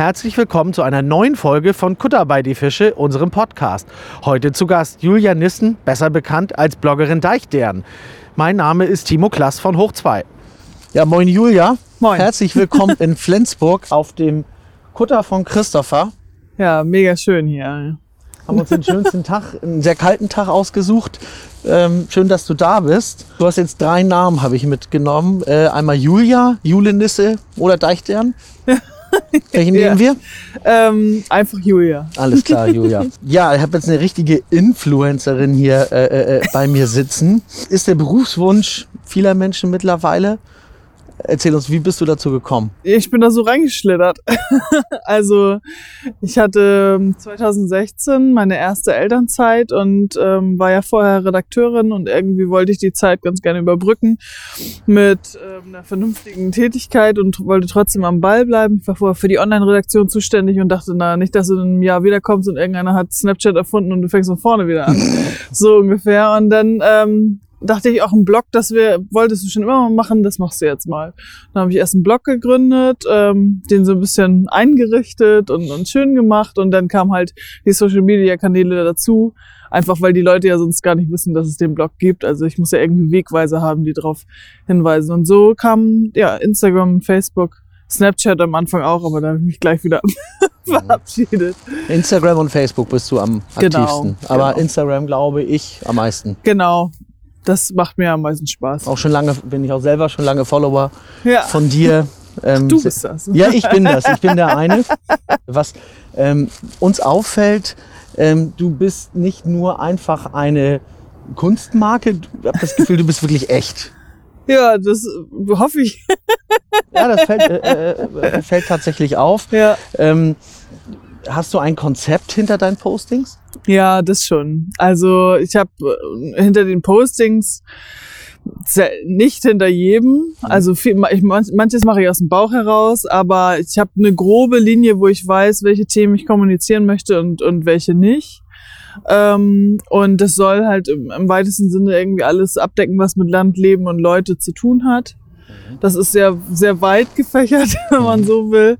Herzlich willkommen zu einer neuen Folge von Kutter bei die Fische, unserem Podcast. Heute zu Gast Julia Nissen, besser bekannt als Bloggerin Deichdern. Mein Name ist Timo Klass von Hoch 2. Ja, moin Julia. Moin. Herzlich willkommen in Flensburg auf dem Kutter von Christopher. Ja, mega schön hier. Haben uns den schönsten Tag, einen sehr kalten Tag ausgesucht. Ähm, schön, dass du da bist. Du hast jetzt drei Namen, habe ich mitgenommen. Äh, einmal Julia, Jule Nisse oder Deichstern. Welchen Ja. nehmen wir? Ähm, einfach Julia. Alles klar, Julia. Ja, ich habe jetzt eine richtige Influencerin hier äh, äh, äh, bei mir sitzen. Ist der Berufswunsch vieler Menschen mittlerweile? Erzähl uns, wie bist du dazu gekommen? Ich bin da so reingeschlittert. also ich hatte ähm, 2016 meine erste Elternzeit und ähm, war ja vorher Redakteurin und irgendwie wollte ich die Zeit ganz gerne überbrücken mit ähm, einer vernünftigen Tätigkeit und wollte trotzdem am Ball bleiben. Ich war vorher für die Online-Redaktion zuständig und dachte, na, nicht, dass du in einem Jahr wiederkommst und irgendeiner hat Snapchat erfunden und du fängst von vorne wieder an. so ungefähr. Und dann ähm, dachte ich auch ein Blog, das wir wolltest du schon immer mal machen, das machst du jetzt mal. Dann habe ich erst einen Blog gegründet, ähm, den so ein bisschen eingerichtet und, und schön gemacht und dann kam halt die Social Media Kanäle dazu. Einfach weil die Leute ja sonst gar nicht wissen, dass es den Blog gibt. Also ich muss ja irgendwie Wegweise haben, die darauf hinweisen. Und so kam ja Instagram, Facebook, Snapchat am Anfang auch, aber da habe ich mich gleich wieder verabschiedet. Instagram und Facebook bist du am Genau, aktivsten. Aber genau. Instagram glaube ich am meisten. Genau. Das macht mir am meisten Spaß. Auch schon lange, bin ich auch selber schon lange Follower Ja, von dir. Ähm, du bist das. Ja, ich bin das. Ich bin der eine. Was ähm, uns auffällt, ähm, du bist nicht nur einfach eine Kunstmarke. Ich habe das Gefühl, du bist wirklich echt. Ja, das äh, hoffe ich. Ja, das fällt, äh, äh, fällt tatsächlich auf. Ja. Ähm, hast du ein Konzept hinter deinen Postings? Ja, das schon. Also ich habe hinter den Postings nicht hinter jedem. Also viel, ich, manch- manches mache ich aus dem Bauch heraus, aber ich habe eine grobe Linie, wo ich weiß, welche Themen ich kommunizieren möchte und, und welche nicht. Ähm, und das soll halt im, im weitesten Sinne irgendwie alles abdecken, was mit Land, Leben und Leute zu tun hat. Das ist sehr, sehr weit gefächert, wenn man so will.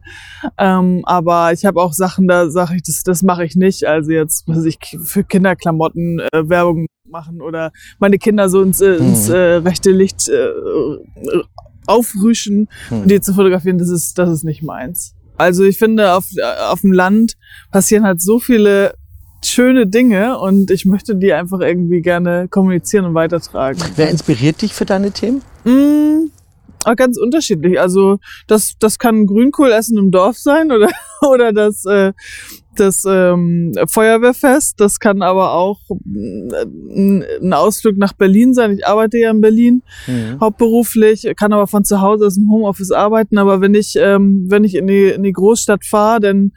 Ähm, aber ich habe auch Sachen, da sage ich, das, das mache ich nicht. Also jetzt, was weiß ich für Kinderklamotten äh, Werbung machen oder meine Kinder so ins, äh, ins Mhm. äh, rechte Licht äh, äh, aufrüschen Mhm. und die zu fotografieren, das ist, das ist nicht meins. Also ich finde, auf, äh, auf dem Land passieren halt so viele schöne Dinge und ich möchte die einfach irgendwie gerne kommunizieren und weitertragen. Wer inspiriert dich für deine Themen? Mm, auch ganz unterschiedlich. Also das, das kann Grünkohlessen im Dorf sein oder, oder das, äh, das ähm, Feuerwehrfest. Das kann aber auch mm, ein Ausflug nach Berlin sein. Ich arbeite ja in Berlin hauptberuflich, kann aber von zu Hause aus dem Homeoffice arbeiten. Aber wenn ich, ähm, wenn ich in die, in die Großstadt fahre, dann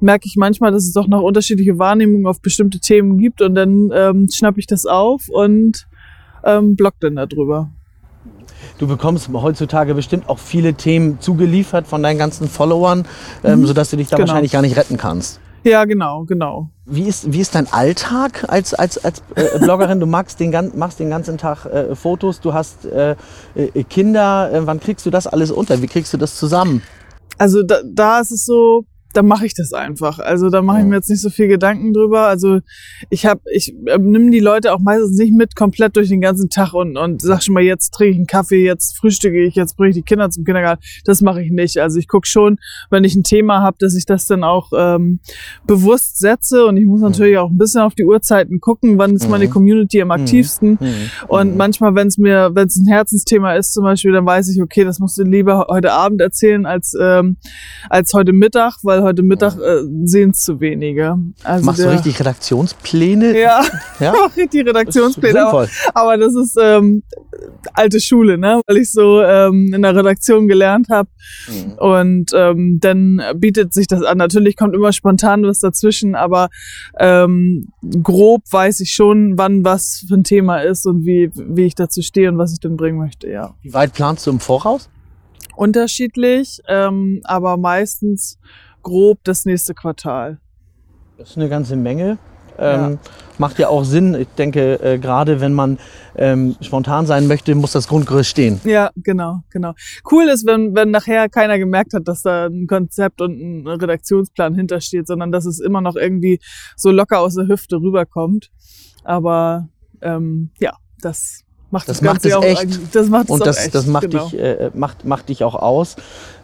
merke ich manchmal, dass es doch noch unterschiedliche Wahrnehmungen auf bestimmte Themen gibt und dann ähm, schnappe ich das auf und ähm, blog dann darüber. Du bekommst heutzutage bestimmt auch viele Themen zugeliefert von deinen ganzen Followern, ähm, Mhm. sodass du dich da Genau. wahrscheinlich gar nicht retten kannst. Ja, genau, genau. Wie ist, wie ist dein Alltag als, als, als äh, Bloggerin? Du magst den, machst den ganzen Tag äh, Fotos, du hast äh, äh, Kinder. Äh, wann kriegst du das alles unter? Wie kriegst du das zusammen? Also da, da ist es so, da mache ich das einfach. Also da mache ich mir jetzt nicht so viel Gedanken drüber. Also ich habe, ich äh, nimm die Leute auch meistens nicht mit komplett durch den ganzen Tag und und sag schon mal, jetzt trinke ich einen Kaffee, jetzt frühstücke ich, jetzt bringe ich die Kinder zum Kindergarten. Das mache ich nicht. Also ich guck schon, wenn ich ein Thema habe, dass ich das dann auch ähm, bewusst setze und ich muss natürlich auch ein bisschen auf die Uhrzeiten gucken, wann ist meine Mhm. Community am aktivsten. Und Mhm. manchmal, wenn es mir, wenn es ein Herzensthema ist, zum Beispiel, dann weiß ich, okay, das musst du lieber heute Abend erzählen als ähm, als heute Mittag, weil heute Mittag äh, sehen es zu wenige. Also Machst du der- richtig Redaktionspläne? Ja, Ja? richtig Redaktionspläne. Aber, aber das ist ähm, alte Schule, ne? Weil ich so ähm, in der Redaktion gelernt habe. Mhm. Und ähm, dann bietet sich das an. Natürlich kommt immer spontan was dazwischen, aber ähm, grob weiß ich schon, wann was für ein Thema ist und wie, wie ich dazu stehe und was ich denn bringen möchte, ja. Wie weit planst du im Voraus? Unterschiedlich, ähm, aber meistens grob das nächste Quartal. Das ist eine ganze Menge. Ähm, Macht ja auch Sinn. Ich denke, äh, gerade wenn man ähm, spontan sein möchte, muss das Grundgerüst stehen. Ja, genau, genau. Cool ist, wenn, wenn nachher keiner gemerkt hat, dass da ein Konzept und ein Redaktionsplan hintersteht, sondern dass es immer noch irgendwie so locker aus der Hüfte rüberkommt. Aber ähm, ja, das macht Das das, macht es auch echt. Das macht Und das, echt, das macht, genau. dich, äh, macht, macht dich auch aus.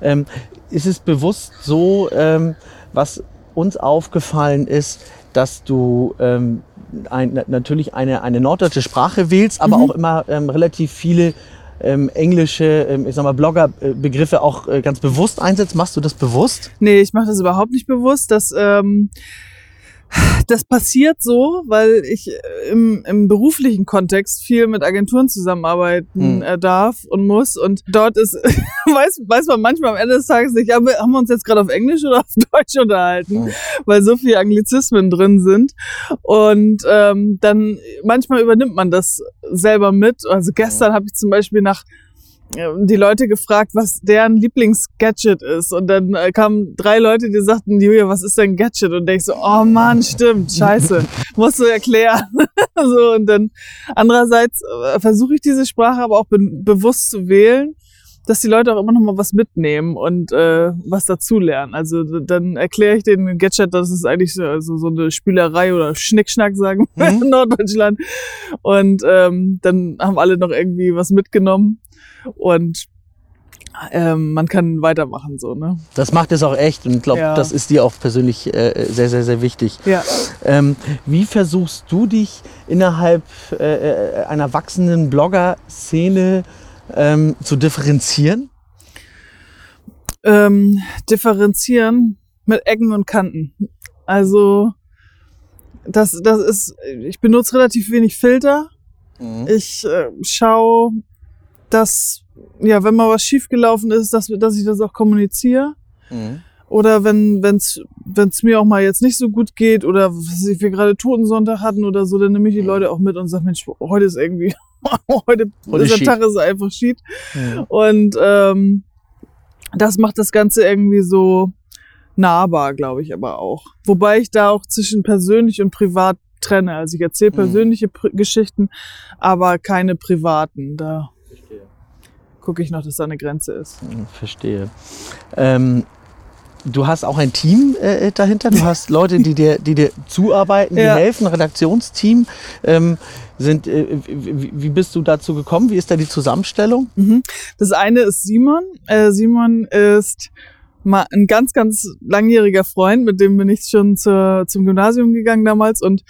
Ähm, ist es bewusst so, ähm, was uns aufgefallen ist, dass du ähm, ein, na- natürlich eine, eine norddeutsche Sprache wählst, aber Mhm. auch immer ähm, relativ viele ähm, englische, ähm, ich sag mal, Blogger-Begriffe auch äh, ganz bewusst einsetzt. Machst du das bewusst? Nee, ich mache das überhaupt nicht bewusst. Das, ähm, das passiert so, weil ich äh, im, im beruflichen Kontext viel mit Agenturen zusammenarbeiten Hm. äh, darf und muss. Und dort ist, weiß, weiß man manchmal am Ende des Tages nicht, haben wir, haben wir uns jetzt gerade auf Englisch oder auf Deutsch unterhalten, Hm. weil so viele Anglizismen drin sind. Und ähm, dann manchmal übernimmt man das selber mit. Also gestern habe ich zum Beispiel nach die Leute gefragt, was deren Lieblingsgadget ist. Und dann äh, kamen drei Leute, die sagten, Julia, was ist denn Gadget? Und ich so, oh Mann, stimmt, scheiße, musst du erklären. so, und dann andererseits äh, versuche ich diese Sprache aber auch be bewusst zu wählen, dass die Leute auch immer noch mal was mitnehmen und äh, was dazulernen. Also dann erkläre ich den Gadget, das ist eigentlich so, also so eine Spielerei oder Schnickschnack, sagen wir Mhm. in Norddeutschland. Und ähm, dann haben alle noch irgendwie was mitgenommen und ähm, man kann weitermachen so, ne? Das macht es auch echt und ich glaube, Ja. das ist dir auch persönlich äh, sehr, sehr, sehr wichtig. Ja. Ähm, wie versuchst du dich innerhalb äh, äh, einer wachsenden Blogger-Szene ähm, zu differenzieren? Ähm, differenzieren mit Ecken und Kanten. Also das, das ist, ich benutze relativ wenig Filter. Ich äh, schaue, dass, ja, wenn mal was schiefgelaufen ist, dass, dass ich das auch kommuniziere. Mhm. Oder wenn wenn's wenn's mir auch mal jetzt nicht so gut geht oder was ich, wir gerade Totensonntag hatten oder so, dann nehme ich die Leute auch mit und sage, Mensch, heute ist irgendwie, heute, schief. Tag ist einfach schief. Mhm. Und ähm, das macht das Ganze irgendwie so nahbar, glaube ich, aber auch. Wobei ich da auch zwischen persönlich und privat trenne. Also ich erzähle Mhm. persönliche Pri Geschichten, aber keine privaten. Da gucke ich noch, dass da eine Grenze ist. Verstehe. Ähm, du hast auch ein Team äh, dahinter. Du hast Leute, die dir, die dir zuarbeiten, die Ja. helfen, Redaktionsteam. Ähm, sind, äh, wie, wie bist du dazu gekommen? Wie ist da die Zusammenstellung? Mhm. Das eine ist Simon. Äh, Simon ist mal ein ganz, ganz langjähriger Freund, mit dem bin ich schon zur, zum Gymnasium gegangen damals. Und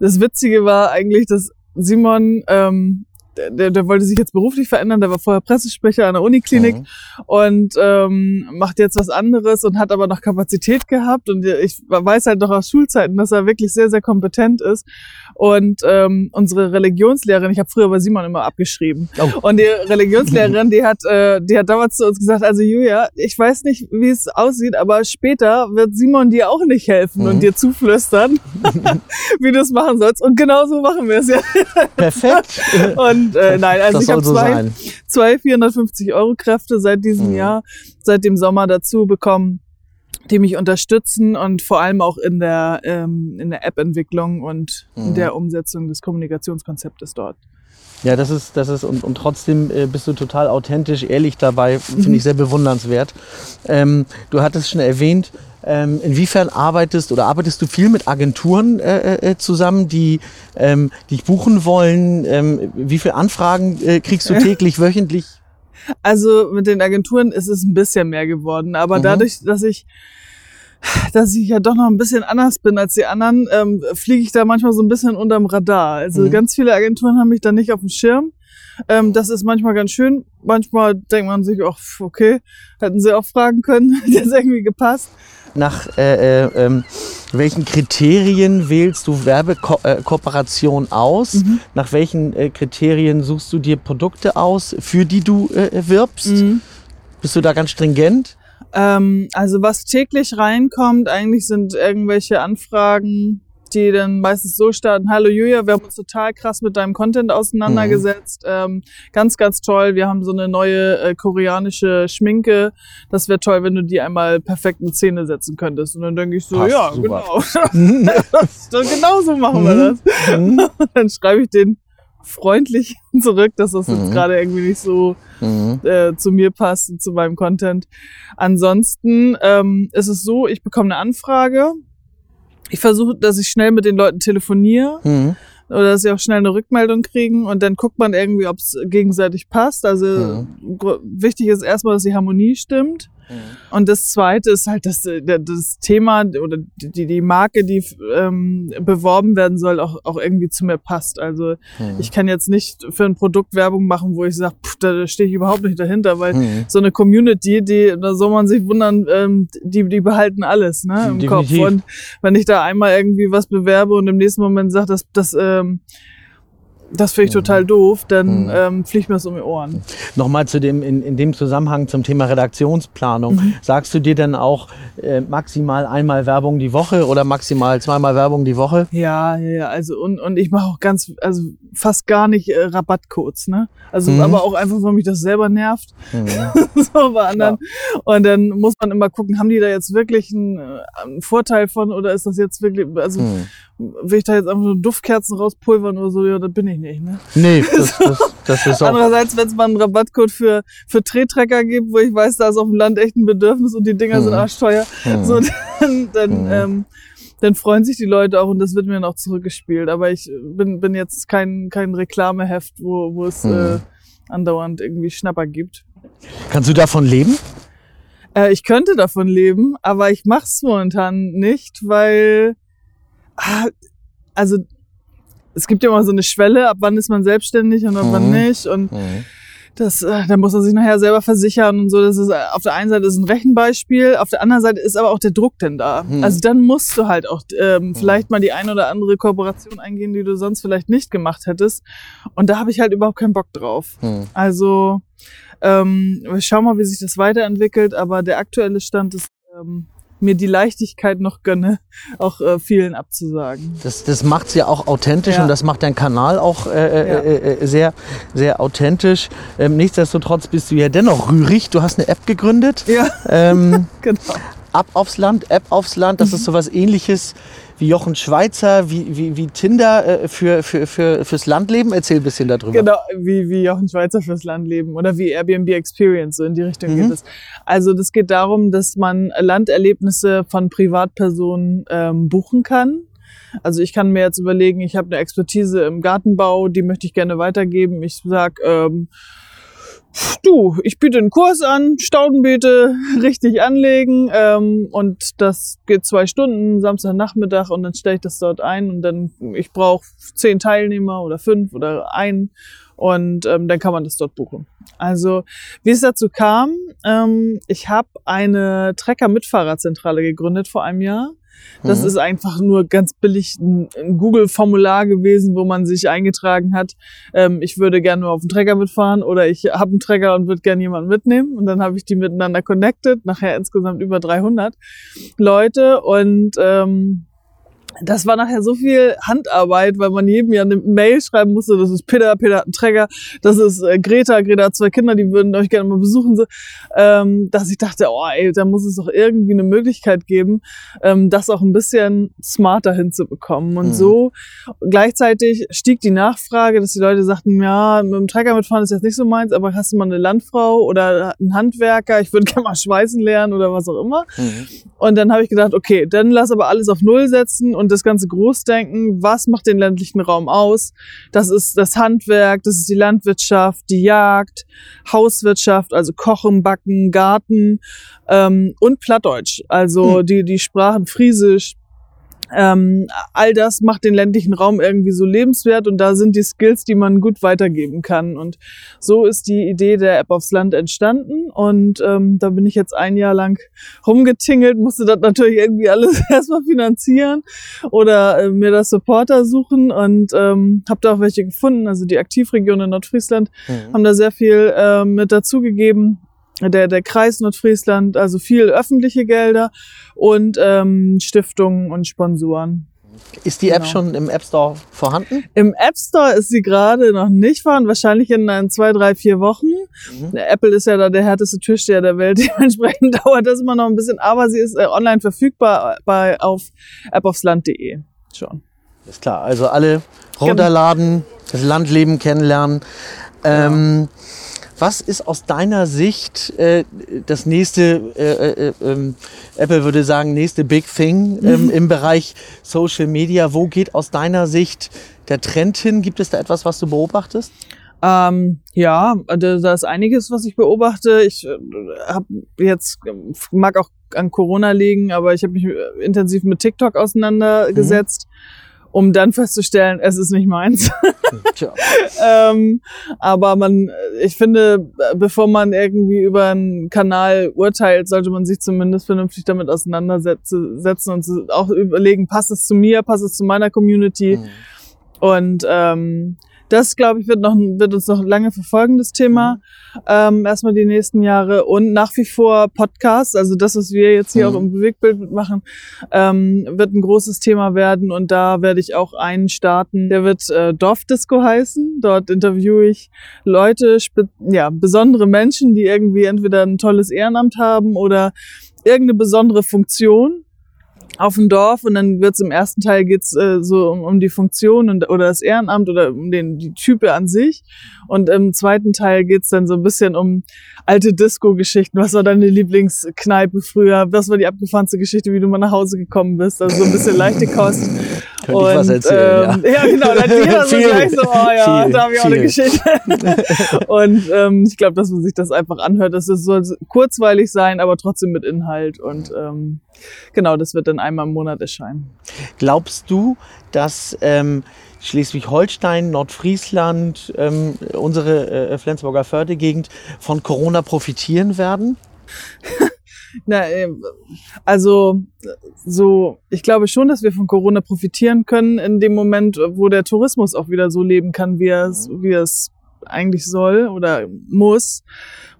das Witzige war eigentlich, dass Simon, ähm, der, der wollte sich jetzt beruflich verändern, der war vorher Pressesprecher an der Uniklinik Mhm. und ähm, macht jetzt was anderes und hat aber noch Kapazität gehabt und ich weiß halt noch aus Schulzeiten, dass er wirklich sehr, sehr kompetent ist und ähm, unsere Religionslehrerin, ich habe früher bei Simon immer abgeschrieben Oh. und die Religionslehrerin, die hat, äh, die hat damals zu uns gesagt, also Julia, ich weiß nicht, wie es aussieht, aber später wird Simon dir auch nicht helfen Mhm. und dir zuflüstern, wie du es machen sollst und genau so machen wir es ja Perfekt. und äh, nein, also das ich habe so zwei, sein. zwei 450 Euro Kräfte seit diesem Mhm. Jahr, seit dem Sommer dazu bekommen, die mich unterstützen und vor allem auch in der, ähm, in der App-Entwicklung und Mhm. in der Umsetzung des Kommunikationskonzeptes dort. Ja, das ist, das ist, und, und trotzdem äh, bist du total authentisch, ehrlich dabei, finde ich sehr bewundernswert. Ähm, du hattest schon erwähnt, ähm, inwiefern arbeitest oder arbeitest du viel mit Agenturen äh, äh, zusammen, die ähm, dich buchen wollen? Ähm, wie viele Anfragen äh, kriegst du täglich, wöchentlich? Also mit den Agenturen ist es ein bisschen mehr geworden, aber Mhm. dadurch, dass ich dass ich ja doch noch ein bisschen anders bin als die anderen, ähm, fliege ich da manchmal so ein bisschen unterm Radar. Also Mhm. ganz viele Agenturen haben mich da nicht auf dem Schirm. Ähm, das ist manchmal ganz schön. Manchmal denkt man sich auch, okay, hätten sie auch fragen können, hätte es irgendwie gepasst. Nach äh, äh, ähm, welchen Kriterien wählst du Werbekooperation aus? Mhm. Nach welchen äh, Kriterien suchst du dir Produkte aus, für die du äh, wirbst? Mhm. Bist du da ganz stringent? Ähm, also was täglich reinkommt, eigentlich sind irgendwelche Anfragen, die dann meistens so starten, hallo Julia, wir haben uns total krass mit deinem Content auseinandergesetzt. Ähm, ganz, ganz toll. Wir haben so eine neue äh, koreanische Schminke. Das wäre toll, wenn du die einmal perfekt in Szene setzen könntest. Und dann denke ich so, Passt, ja, super. genau. das, genau so machen wir das. Mhm. dann schreibe ich den freundlich zurück, dass das jetzt Mhm. gerade irgendwie nicht so Mhm. äh, zu mir passt und zu meinem Content. Ansonsten ähm, ist es so, ich bekomme eine Anfrage. Ich versuche, dass ich schnell mit den Leuten telefoniere Mhm. oder dass sie auch schnell eine Rückmeldung kriegen und dann guckt man irgendwie, ob es gegenseitig passt. Also Mhm. wichtig ist erstmal, dass die Harmonie stimmt. Und das Zweite ist halt, dass äh, das Thema oder die, die Marke, die ähm, beworben werden soll, auch, auch irgendwie zu mir passt. Also Mhm. ich kann jetzt nicht für ein Produkt Werbung machen, wo ich sage, da stehe ich überhaupt nicht dahinter, weil Mhm. so eine Community, die, da soll man sich wundern, ähm, die, die behalten alles ne, im Definitiv. Kopf. Und wenn ich da einmal irgendwie was bewerbe und im nächsten Moment sage, das, das, ähm, das finde ich Mhm. total doof, dann Mhm. ähm, fliegt mir das um die Ohren. Nochmal zu dem, in, in dem Zusammenhang zum Thema Redaktionsplanung. Mhm. Sagst du dir denn auch äh, maximal einmal Werbung die Woche oder maximal zweimal Werbung die Woche? Ja, ja, ja, also und, und ich mache auch ganz, also fast gar nicht äh, Rabattcodes, ne? Also Mhm. aber auch einfach, weil mich das selber nervt. Mhm. so bei anderen. Und dann muss man immer gucken, haben die da jetzt wirklich einen, äh, einen Vorteil von oder ist das jetzt wirklich, also Mhm. will ich da jetzt einfach nur Duftkerzen rauspulvern oder so, ja, das bin ich nicht, ne? Nee, das, das, das ist auch. Andererseits, wenn es mal einen Rabattcode für, für Trehtrecker gibt, wo ich weiß, da ist auf dem Land echt ein Bedürfnis und die Dinger sind Mhm. arschteuer, Mhm. so, dann, dann, Mhm. ähm, dann freuen sich die Leute auch und das wird mir auch zurückgespielt. Aber ich bin, bin jetzt kein, kein Reklameheft, wo, wo es Mhm. äh, andauernd irgendwie Schnapper gibt. Kannst du davon leben? Äh, ich könnte davon leben, aber ich mach's momentan nicht, weil ah, also es gibt ja immer so eine Schwelle, ab wann ist man selbstständig und ab wann Mhm. nicht und Mhm. das, äh, da muss man sich nachher selber versichern und so. Das ist äh, auf der einen Seite ist ein Rechenbeispiel, auf der anderen Seite ist aber auch der Druck denn da. Mhm. Also dann musst du halt auch ähm, vielleicht mal die ein oder andere Kooperation eingehen, die du sonst vielleicht nicht gemacht hättest. Und da habe ich halt überhaupt keinen Bock drauf. Mhm. Also ähm, wir schauen mal, wie sich das weiterentwickelt, aber der aktuelle Stand ist, ähm, mir die Leichtigkeit noch gönne, auch äh, vielen abzusagen. Das, das macht es ja auch authentisch Ja. und das macht deinen Kanal auch äh, Ja. äh, äh, sehr, sehr authentisch. Ähm, nichtsdestotrotz bist du ja dennoch rührig. Du hast eine App gegründet. Ja, Ähm, genau. Ab aufs Land, App aufs Land, das ist sowas ähnliches wie Jochen Schweizer, wie, wie, wie Tinder äh, für, für, für, fürs Landleben. Erzähl ein bisschen darüber. Genau, wie, wie Jochen Schweizer fürs Land leben oder wie Airbnb Experience, so in die Richtung Mhm. geht es. Also das geht darum, dass man Landerlebnisse von Privatpersonen ähm, buchen kann. Also ich kann mir jetzt überlegen, ich habe eine Expertise im Gartenbau, die möchte ich gerne weitergeben. Ich sag, ähm, du, ich biete einen Kurs an, Staudenbeete richtig anlegen ähm, und das geht zwei Stunden, Samstagnachmittag und dann stelle ich das dort ein und dann, ich brauche zehn Teilnehmer oder fünf oder einen und ähm, dann kann man das dort buchen. Also wie es dazu kam, ähm, ich habe eine Trecker-Mitfahrerzentrale gegründet vor einem Jahr. Das Mhm. ist einfach nur ganz billig ein, Google-Formular gewesen, wo man sich eingetragen hat, ähm, ich würde gerne nur auf dem Trecker mitfahren oder ich habe einen Trecker und würde gerne jemanden mitnehmen. Und dann habe ich die miteinander connected, nachher insgesamt über 300 Leute und ähm, das war nachher so viel Handarbeit, weil man jedem ja eine Mail schreiben musste, das ist Peter, Peter hat einen Trecker, das ist äh, Greta, Greta hat zwei Kinder, die würden euch gerne mal besuchen, so, ähm, dass ich dachte, oh ey, da muss es doch irgendwie eine Möglichkeit geben, ähm, das auch ein bisschen smarter hinzubekommen. Und Mhm. so gleichzeitig stieg die Nachfrage, dass die Leute sagten, ja, mit dem Trecker mitfahren ist jetzt nicht so meins, aber hast du mal eine Landfrau oder einen Handwerker, ich würde gerne mal schweißen lernen oder was auch immer. Mhm. Und dann habe ich gedacht, okay, dann lass aber alles auf Null setzen und das ganze Großdenken. Was macht den ländlichen Raum aus? Das ist das Handwerk, das ist die Landwirtschaft, die Jagd, Hauswirtschaft, also Kochen, Backen, Garten ähm, und Plattdeutsch, also Hm. die, die Sprachen Friesisch. Ähm, all das macht den ländlichen Raum irgendwie so lebenswert und da sind die Skills, die man gut weitergeben kann. Und so ist die Idee der App aufs Land entstanden und ähm, da bin ich jetzt ein Jahr lang rumgetingelt, musste das natürlich irgendwie alles erstmal finanzieren oder äh, mir das Supporter suchen und ähm, habe da auch welche gefunden. Also die Aktivregion in Nordfriesland Mhm. haben da sehr viel äh, mit dazugegeben. Der, der Kreis Nordfriesland, also viel öffentliche Gelder und ähm, Stiftungen und Sponsoren. Ist die App Genau. schon im App Store vorhanden? Im App Store ist sie gerade noch nicht vorhanden, wahrscheinlich in ein, zwei, drei, vier Wochen. Mhm. Apple ist ja da der härteste Türsteher der Welt, dementsprechend dauert das immer noch ein bisschen, aber sie ist äh, online verfügbar bei auf appaufsland.de schon. Ist klar. Also alle runterladen, das Landleben kennenlernen. Ähm, Was ist aus deiner Sicht äh, das nächste, äh, äh, ähm, Apple würde sagen, nächste Big Thing ähm, im Bereich Social Media? Wo geht aus deiner Sicht der Trend hin? Gibt es da etwas, was du beobachtest? Ähm, ja, da, ist einiges, was ich beobachte. Ich äh, habe jetzt, ähm, mag auch an Corona liegen, aber ich habe mich äh, intensiv mit TikTok auseinandergesetzt, um dann festzustellen, es ist nicht meins. Tja. ähm, aber man, ich finde, bevor man irgendwie über einen Kanal urteilt, sollte man sich zumindest vernünftig damit auseinandersetzen setzen und auch überlegen, passt es zu mir, passt es zu meiner Community. Mhm. Und ähm, das, glaube ich, wird, noch, wird uns noch lange verfolgen, das Thema. Ähm, erstmal die nächsten Jahre. Und nach wie vor Podcasts, also das, was wir jetzt hier Mhm. auch im Bewegtbild mitmachen, ähm, wird ein großes Thema werden. Und da werde ich auch einen starten. Der wird äh, Dorf Disco heißen. Dort interviewe ich Leute, ja, besondere Menschen, die irgendwie entweder ein tolles Ehrenamt haben oder irgendeine besondere Funktion auf dem Dorf und dann wird's im ersten Teil geht's äh, so um, um die Funktion und, oder das Ehrenamt oder um den die Type an sich und im zweiten Teil geht's dann so ein bisschen um alte Disco-Geschichten. Was war deine Lieblingskneipe früher? Was war die abgefahrenste Geschichte, wie du mal nach Hause gekommen bist? Also so ein bisschen leichte Kost. Könnte ich was erzählen, ähm, ja. genau, dann jeder so Viel, gleich so, oh ja, viel, da habe ich auch eine viel. Geschichte. und ähm, ich glaube, dass man sich das einfach anhört, dass es soll kurzweilig sein, aber trotzdem mit Inhalt und ähm, genau, das wird dann einmal im Monat erscheinen. Glaubst du, dass ähm, Schleswig-Holstein, Nordfriesland, ähm, unsere äh, Flensburger Fördegegend von Corona profitieren werden? Na, ähm, also so, ich glaube schon, dass wir von Corona profitieren können in dem Moment, wo der Tourismus auch wieder so leben kann, wie er es, wie er es eigentlich soll oder muss,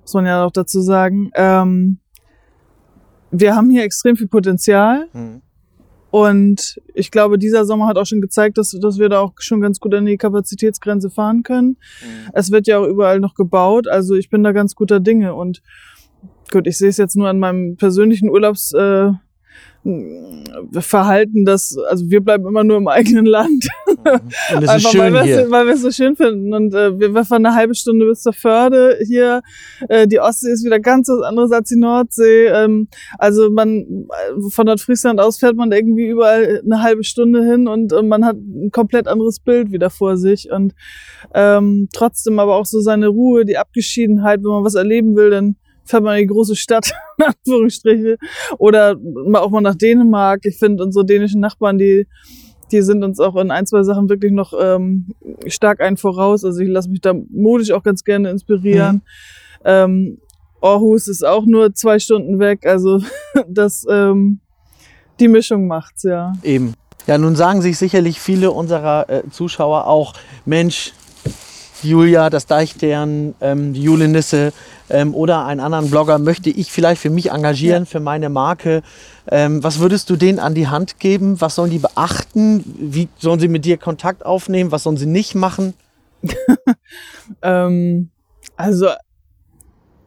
muss man ja auch dazu sagen. Ähm, wir haben hier extrem viel Potenzial und ich glaube, dieser Sommer hat auch schon gezeigt, dass, dass wir da auch schon ganz gut an die Kapazitätsgrenze fahren können. Es wird ja auch überall noch gebaut, also ich bin da ganz guter Dinge und gut, ich sehe es jetzt nur an meinem persönlichen Urlaubs äh, Verhalten, dass also wir bleiben immer nur im eigenen Land, Und es ist schön weil wir hier. es weil wir es so schön finden und äh, wir, fahren eine halbe Stunde bis zur Förde hier. Äh, die Ostsee ist wieder ganz was anderes als die Nordsee. Ähm, also man äh, von Nordfriesland aus fährt man irgendwie überall eine halbe Stunde hin und, und man hat ein komplett anderes Bild wieder vor sich und ähm, trotzdem aber auch so seine Ruhe, die Abgeschiedenheit, wenn man was erleben will, dann fährt man in die große Stadt, in Anführungsstriche, oder auch mal nach Dänemark. Ich finde unsere dänischen Nachbarn, die die sind uns auch in ein, zwei Sachen wirklich noch ähm, stark ein voraus. Also ich lasse mich da modisch auch ganz gerne inspirieren. Ähm, Aarhus ist auch nur zwei Stunden weg. Also das ähm, die Mischung macht's, ja. Eben. Ja, nun sagen sich sicherlich viele unserer äh, Zuschauer auch, Mensch, Julia, das Deichtern, ähm, die Jule Nisse ähm, oder einen anderen Blogger möchte ich vielleicht für mich engagieren, für meine Marke. Ähm, was würdest du denen an die Hand geben? Was sollen die beachten? Wie sollen sie mit dir Kontakt aufnehmen? Was sollen sie nicht machen? Ähm, also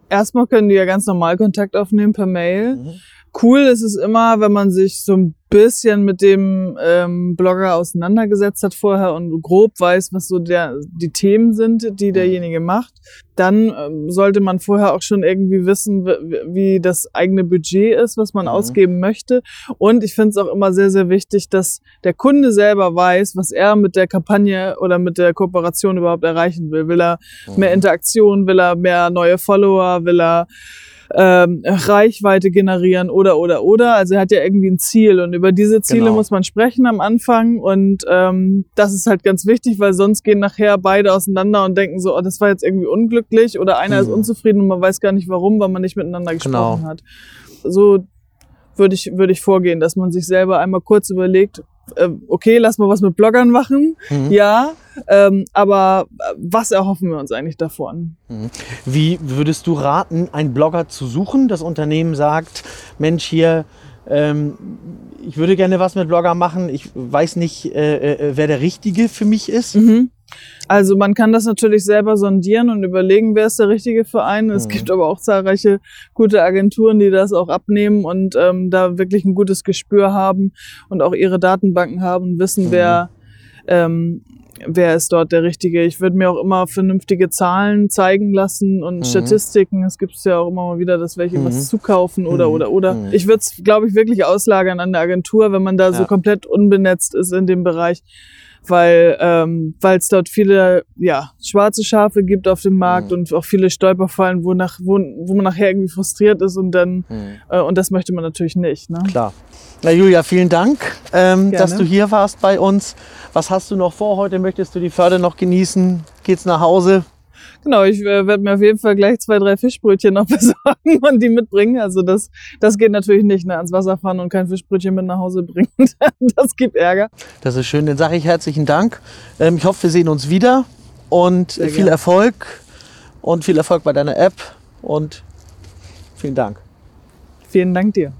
erstmal können die ja ganz normal Kontakt aufnehmen per Mail. Mhm. Cool ist es immer, wenn man sich so ein bisschen mit dem ähm, Blogger auseinandergesetzt hat vorher und grob weiß, was so der, die Themen sind, die derjenige macht. Dann ähm, sollte man vorher auch schon irgendwie wissen, wie das eigene Budget ist, was man Mhm. ausgeben möchte. Und ich finde es auch immer sehr, sehr wichtig, dass der Kunde selber weiß, was er mit der Kampagne oder mit der Kooperation überhaupt erreichen will. Will er mehr Interaktion, will er mehr neue Follower, will er ähm, Reichweite generieren oder oder oder. Also er hat ja irgendwie ein Ziel und über diese Ziele Genau. muss man sprechen am Anfang und ähm, das ist halt ganz wichtig, weil sonst gehen nachher beide auseinander und denken so, oh, das war jetzt irgendwie unglücklich oder einer ist Mhm. unzufrieden und man weiß gar nicht warum, weil man nicht miteinander Genau. gesprochen hat. So würde ich würde ich vorgehen, dass man sich selber einmal kurz überlegt, äh, okay, lass mal was mit Bloggern machen, Mhm. ja, ähm, aber äh, was erhoffen wir uns eigentlich davon? Wie würdest du raten, einen Blogger zu suchen? Das Unternehmen sagt, Mensch, hier, ähm, ich würde gerne was mit Blogger machen. Ich weiß nicht, äh, äh, wer der Richtige für mich ist. Mhm. Also man kann das natürlich selber sondieren und überlegen, wer ist der richtige Verein. Es Mhm. gibt aber auch zahlreiche gute Agenturen, die das auch abnehmen und ähm, da wirklich ein gutes Gespür haben und auch ihre Datenbanken haben und wissen, Mhm. wer, ähm, wer ist dort der Richtige. Ich würde mir auch immer vernünftige Zahlen zeigen lassen und Mhm. Statistiken. Es gibt ja auch immer mal wieder, dass welche Mhm. was zukaufen oder Mhm. oder oder. Mhm. Ich würde es, glaube ich, wirklich auslagern an der Agentur, wenn man da so Ja. komplett unbenetzt ist in dem Bereich weil ähm, es dort viele ja schwarze Schafe gibt auf dem Markt Mhm. und auch viele Stolperfallen, wo nach wo, wo man nachher irgendwie frustriert ist und dann Mhm. äh, und das möchte man natürlich nicht. Ne? Klar. Na Julia, vielen Dank, ähm, dass du hier warst bei uns. Was hast du noch vor heute? Möchtest du die Förde noch genießen? Geht's nach Hause? Genau, ich äh, werde mir auf jeden Fall gleich zwei drei Fischbrötchen noch besorgen und die mitbringen. Also das das geht natürlich nicht, ne, ans Wasser fahren und kein Fischbrötchen mit nach Hause bringen. das gibt Ärger. Das ist schön. Dann sage ich herzlichen Dank. Ähm, ich hoffe, wir sehen uns wieder und Sehr äh, viel gerne. Erfolg und viel Erfolg bei deiner App und vielen Dank. Vielen Dank dir.